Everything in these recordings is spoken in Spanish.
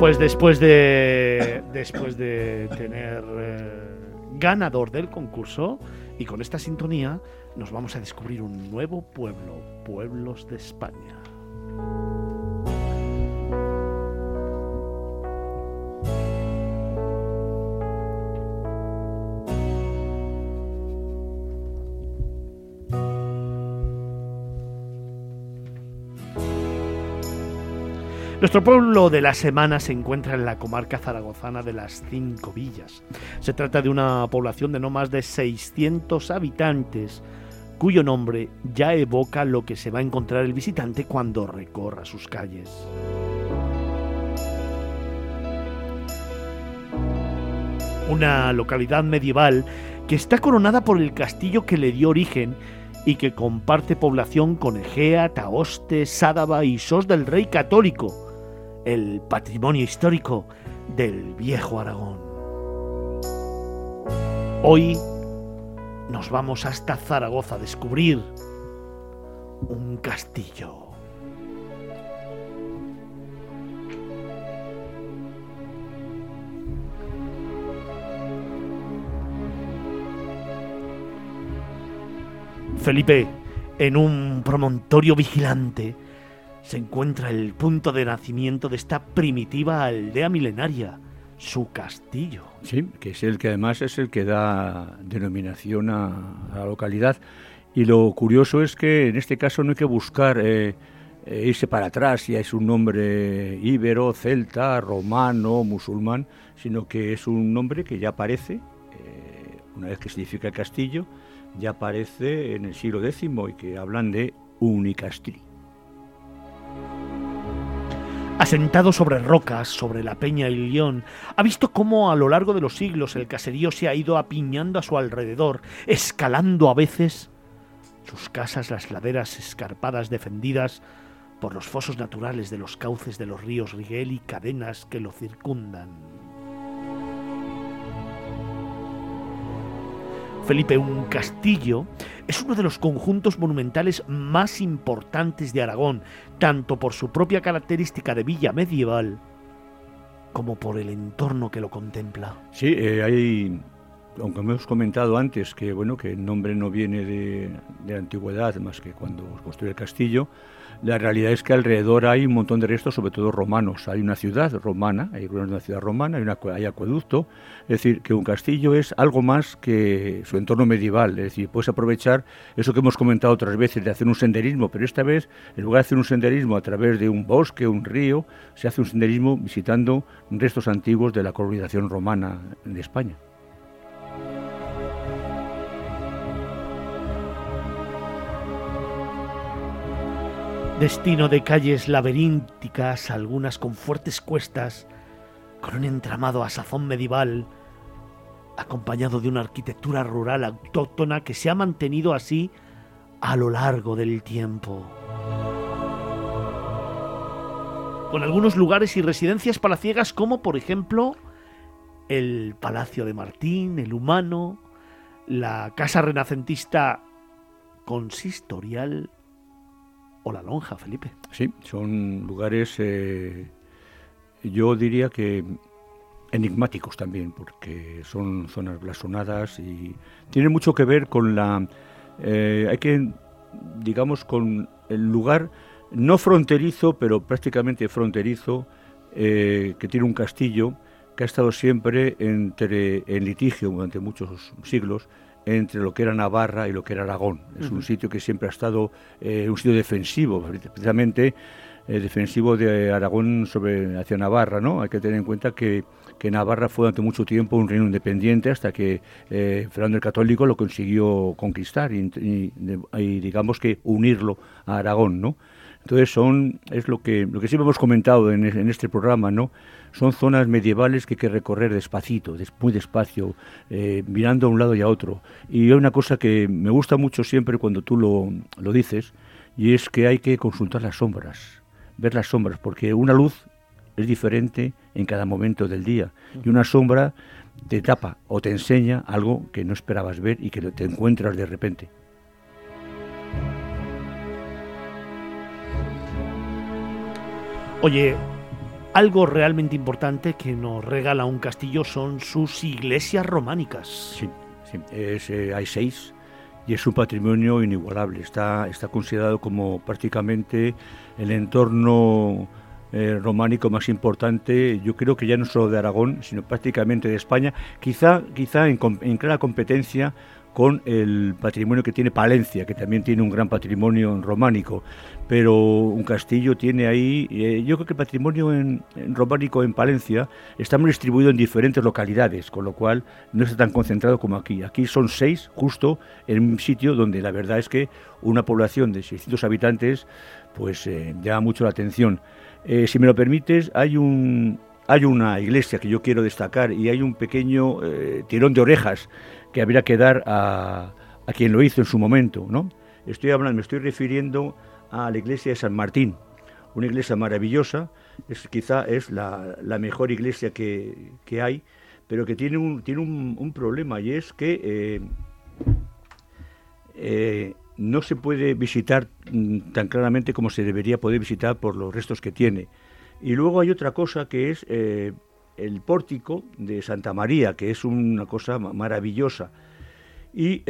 Pues después de después de tener eh, ganador del concurso y con esta sintonía nos vamos a descubrir un nuevo pueblo, Pueblos de España. Nuestro pueblo de la semana se encuentra en la comarca zaragozana de las Cinco Villas. Se trata de una población de no más de 600 habitantes, cuyo nombre ya evoca lo que se va a encontrar el visitante cuando recorra sus calles. Una localidad medieval que está coronada por el castillo que le dio origen y que comparte población con Egea, Taoste, Sádaba y Sos del Rey Católico, el patrimonio histórico del viejo Aragón. Hoy nos vamos hasta Zaragoza a descubrir un castillo. Felipe, en un promontorio vigilante, se encuentra el punto de nacimiento de esta primitiva aldea milenaria, su castillo. Sí, que es el que además es el que da denominación a, la localidad. Y lo curioso es que en este caso no hay que buscar eh, eh, irse para atrás, si es un nombre íbero, celta, romano, musulmán, sino que es un nombre que ya aparece, eh, una vez que significa castillo, ya aparece en el siglo X y que hablan de unicastri. Asentado sobre rocas, sobre la peña y león, ha visto cómo a lo largo de los siglos el caserío se ha ido apiñando a su alrededor, escalando a veces sus casas las laderas escarpadas defendidas por los fosos naturales de los cauces de los ríos Riguel y cadenas que lo circundan. Felipe, un castillo es uno de los conjuntos monumentales más importantes de Aragón, tanto por su propia característica de villa medieval como por el entorno que lo contempla. Sí, eh, hay, aunque hemos comentado antes que bueno que el nombre no viene de, la antigüedad más que cuando construyó el castillo, la realidad es que alrededor hay un montón de restos, sobre todo romanos. Hay una ciudad romana, hay una ciudad romana, hay, una, hay acueducto. Es decir, que un castillo es algo más que su entorno medieval. Es decir, puedes aprovechar eso que hemos comentado otras veces de hacer un senderismo, pero esta vez, en lugar de hacer un senderismo a través de un bosque, un río, se hace un senderismo visitando restos antiguos de la colonización romana de España. Destino de calles laberínticas, algunas con fuertes cuestas, con un entramado a sazón medieval, acompañado de una arquitectura rural autóctona que se ha mantenido así a lo largo del tiempo. Con algunos lugares y residencias palaciegas como por ejemplo el Palacio de Martín, el Humano, la Casa Renacentista Consistorial o la lonja, Felipe. Sí, son lugares, eh, yo diría que enigmáticos también, porque son zonas blasonadas y tienen mucho que ver con la, eh, hay que, digamos, con el lugar no fronterizo, pero prácticamente fronterizo, eh, que tiene un castillo que ha estado siempre entre, en litigio durante muchos siglos entre lo que era Navarra y lo que era Aragón. Es un sitio que siempre ha estado eh, un sitio defensivo, precisamente eh, defensivo de Aragón sobre hacia Navarra, ¿no? Hay que tener en cuenta que, que Navarra fue durante mucho tiempo un reino independiente hasta que eh, Fernando el Católico lo consiguió conquistar y, digamos que unirlo a Aragón, ¿no? Entonces son es lo que lo que siempre hemos comentado en, este programa, ¿no? son zonas medievales que hay que recorrer despacito, muy despacio, eh, mirando a un lado y a otro. Y hay una cosa que me gusta mucho siempre cuando tú lo, lo dices, y es que hay que consultar las sombras, ver las sombras, porque una luz es diferente en cada momento del día, y una sombra te tapa o te enseña algo que no esperabas ver y que te encuentras de repente. Oye, algo realmente importante que nos regala un castillo son sus iglesias románicas. Sí, sí. Eh, hay seis y es un patrimonio inigualable. Está, está considerado como prácticamente el entorno eh, románico más importante, yo creo que ya no solo de Aragón, sino prácticamente de España, quizá, quizá en, en clara competencia con el patrimonio que tiene Palencia, que también tiene un gran patrimonio románico, pero un castillo tiene ahí, eh, yo creo que el patrimonio en, románico en Palencia está muy distribuido en diferentes localidades, con lo cual no está tan concentrado como aquí. Aquí son seis, justo en un sitio donde la verdad es que una población de 600 habitantes pues eh, llama mucho la atención. Eh, si me lo permites, hay un, hay una iglesia que yo quiero destacar y hay un pequeño tirón de orejas que habría que dar a, a, quien lo hizo en su momento, ¿no? Estoy hablando, me estoy refiriendo a la iglesia de San Martín, una iglesia maravillosa, es, quizá es la, mejor iglesia que, hay, pero que tiene un, tiene un, problema y es que eh, eh, no se puede visitar mm, tan claramente como se debería poder visitar por los restos que tiene. Y luego hay otra cosa que es eh, el pórtico de Santa María, que es una cosa maravillosa. Y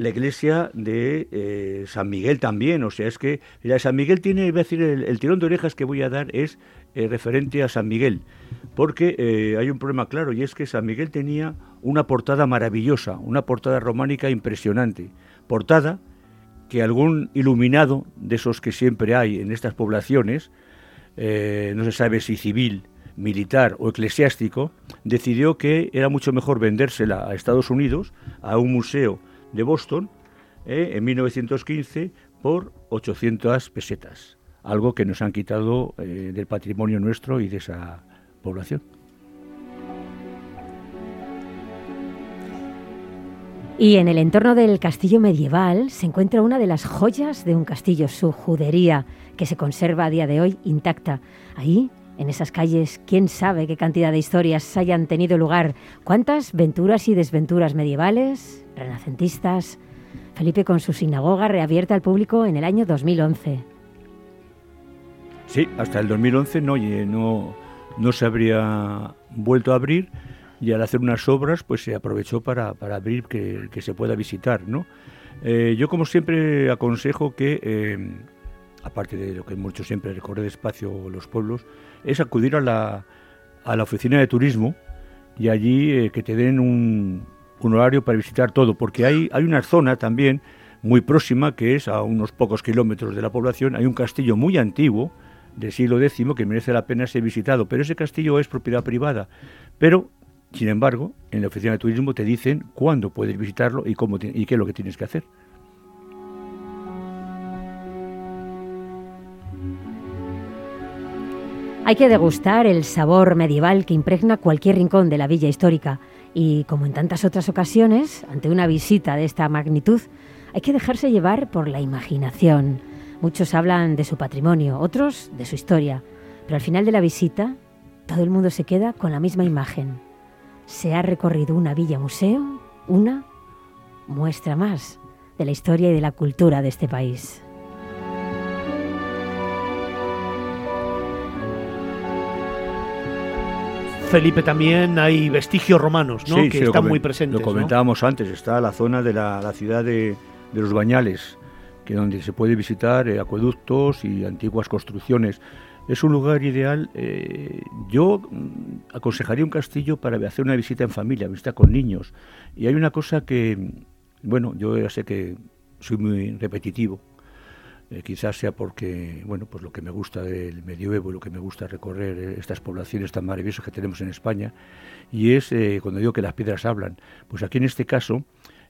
la iglesia de eh, San Miguel también, o sea, es que la de San Miguel tiene, voy a decir, el, tirón de orejas que voy a dar es eh, referente a San Miguel, porque eh, hay un problema claro y es que San Miguel tenía una portada maravillosa, una portada románica impresionante, portada que algún iluminado de esos que siempre hay en estas poblaciones, no se sabe si civil, militar o eclesiástico, decidió que era mucho mejor vendérsela a Estados Unidos, a un museo de Boston eh, en 1915 por 800 pesetas, algo que nos han quitado eh, del patrimonio nuestro y de esa población. Y en el entorno del castillo medieval se encuentra una de las joyas de un castillo, su judería, que se conserva a día de hoy intacta. Ahí, en esas calles, quién sabe qué cantidad de historias hayan tenido lugar, cuántas venturas y desventuras medievales, renacentistas. Felipe con su sinagoga reabierta al público en el año 2011. Sí, hasta el 2011 no, no, no se habría vuelto a abrir y al hacer unas obras pues se aprovechó para, abrir que, se pueda visitar. ¿no? Eh, yo como siempre aconsejo que, eh, aparte de lo que hemos hecho siempre, recorrer despacio los pueblos, es acudir a la, a la oficina de turismo y allí eh, que te den un, horario para visitar todo, porque hay, hay una zona también muy próxima, que es a unos pocos kilómetros de la población, hay un castillo muy antiguo, del siglo X, que merece la pena ser visitado, pero ese castillo es propiedad privada. Pero, sin embargo, en la oficina de turismo te dicen cuándo puedes visitarlo y, cómo y qué es lo que tienes que hacer. Hay que degustar el sabor medieval que impregna cualquier rincón de la villa histórica. Y como en tantas otras ocasiones, ante una visita de esta magnitud, hay que dejarse llevar por la imaginación. Muchos hablan de su patrimonio, otros de su historia, pero al final de la visita todo el mundo se queda con la misma imagen. Se ha recorrido una villa museo, una muestra más de la historia y de la cultura de este país. Felipe, también hay vestigios romanos, ¿no? que están muy presentes. Lo comentábamos antes, está la zona de la, ciudad de, los Bañales, que donde se puede visitar eh, acueductos y antiguas construcciones. Es un lugar ideal. Eh, yo mm, aconsejaría un castillo para hacer una visita en familia, visita con niños. Y hay una cosa que, bueno, yo ya sé que soy muy repetitivo, eh, quizás sea porque, bueno, pues lo que me gusta del medioevo, lo que me gusta recorrer eh, estas poblaciones tan maravillosas que tenemos en España, y es eh, cuando digo que las piedras hablan. Pues aquí en este caso,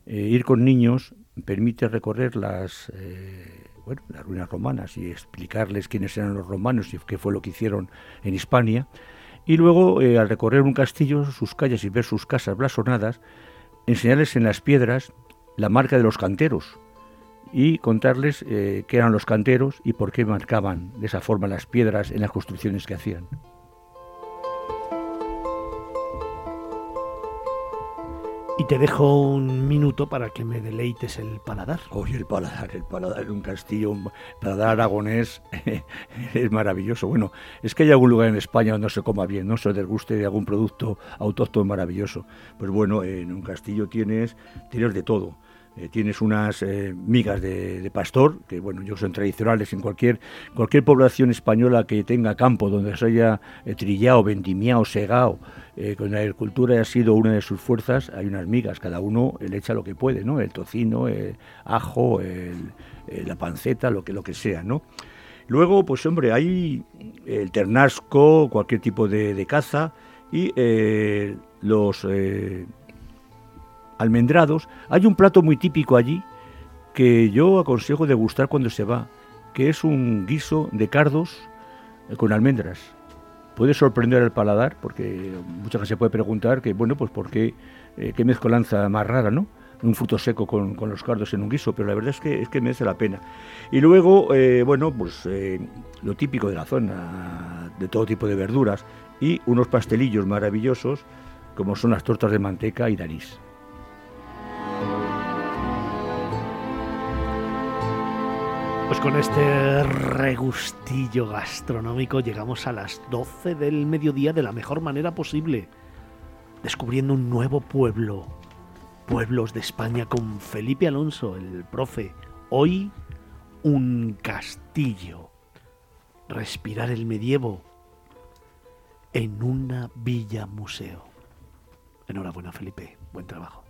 ir con niños permite recorrer las, bueno, las ruinas romanas y explicarles quiénes eran los romanos y qué fue lo que hicieron en Hispania. Y luego, al recorrer un castillo, sus calles y ver sus casas blasonadas, enseñarles en las piedras la marca de los canteros, y contarles eh, qué eran los canteros y por qué marcaban de esa forma las piedras en las construcciones que hacían. Y te dejo un minuto para que me deleites el paladar. Oye, el paladar, el paladar de un castillo, un paladar aragonés, es maravilloso. Bueno, es que hay algún lugar en España donde no se coma bien, no se desguste de algún producto autóctono maravilloso. Pues bueno, en un castillo tienes, tienes de todo. Eh, tienes unas eh, migas de, pastor, que bueno, yo son tradicionales en cualquier, cualquier población española que tenga campo donde se haya eh, trillado, vendimiado, segado, con la agricultura ha sido una de sus fuerzas, hay unas migas, cada uno le echa lo que puede, ¿no? El tocino, el ajo, la panceta, lo que, lo que sea, ¿no? Luego, pues hombre, hay el ternasco, cualquier tipo de, de caza y los almendrados, hay un plato muy típico allí que yo aconsejo degustar cuando se va, que es un guiso de cardos eh, con almendras. Puede sorprender al paladar, porque mucha gente se puede preguntar que, bueno, pues por qué, eh, qué mezcolanza más rara, ¿no? Un fruto seco con, los cardos en un guiso, pero la verdad es que, es que merece la pena. Y luego, eh, bueno, pues lo típico de la zona, de todo tipo de verduras, y unos pastelillos maravillosos, como son las tortas de manteca y de Pues con este regustillo gastronómico llegamos a las 12 del mediodía de la mejor manera posible, descubriendo un nuevo pueblo, pueblos de España con Felipe Alonso, el profe. Hoy un castillo, respirar el medievo en una villa museo. Enhorabuena Felipe, buen trabajo.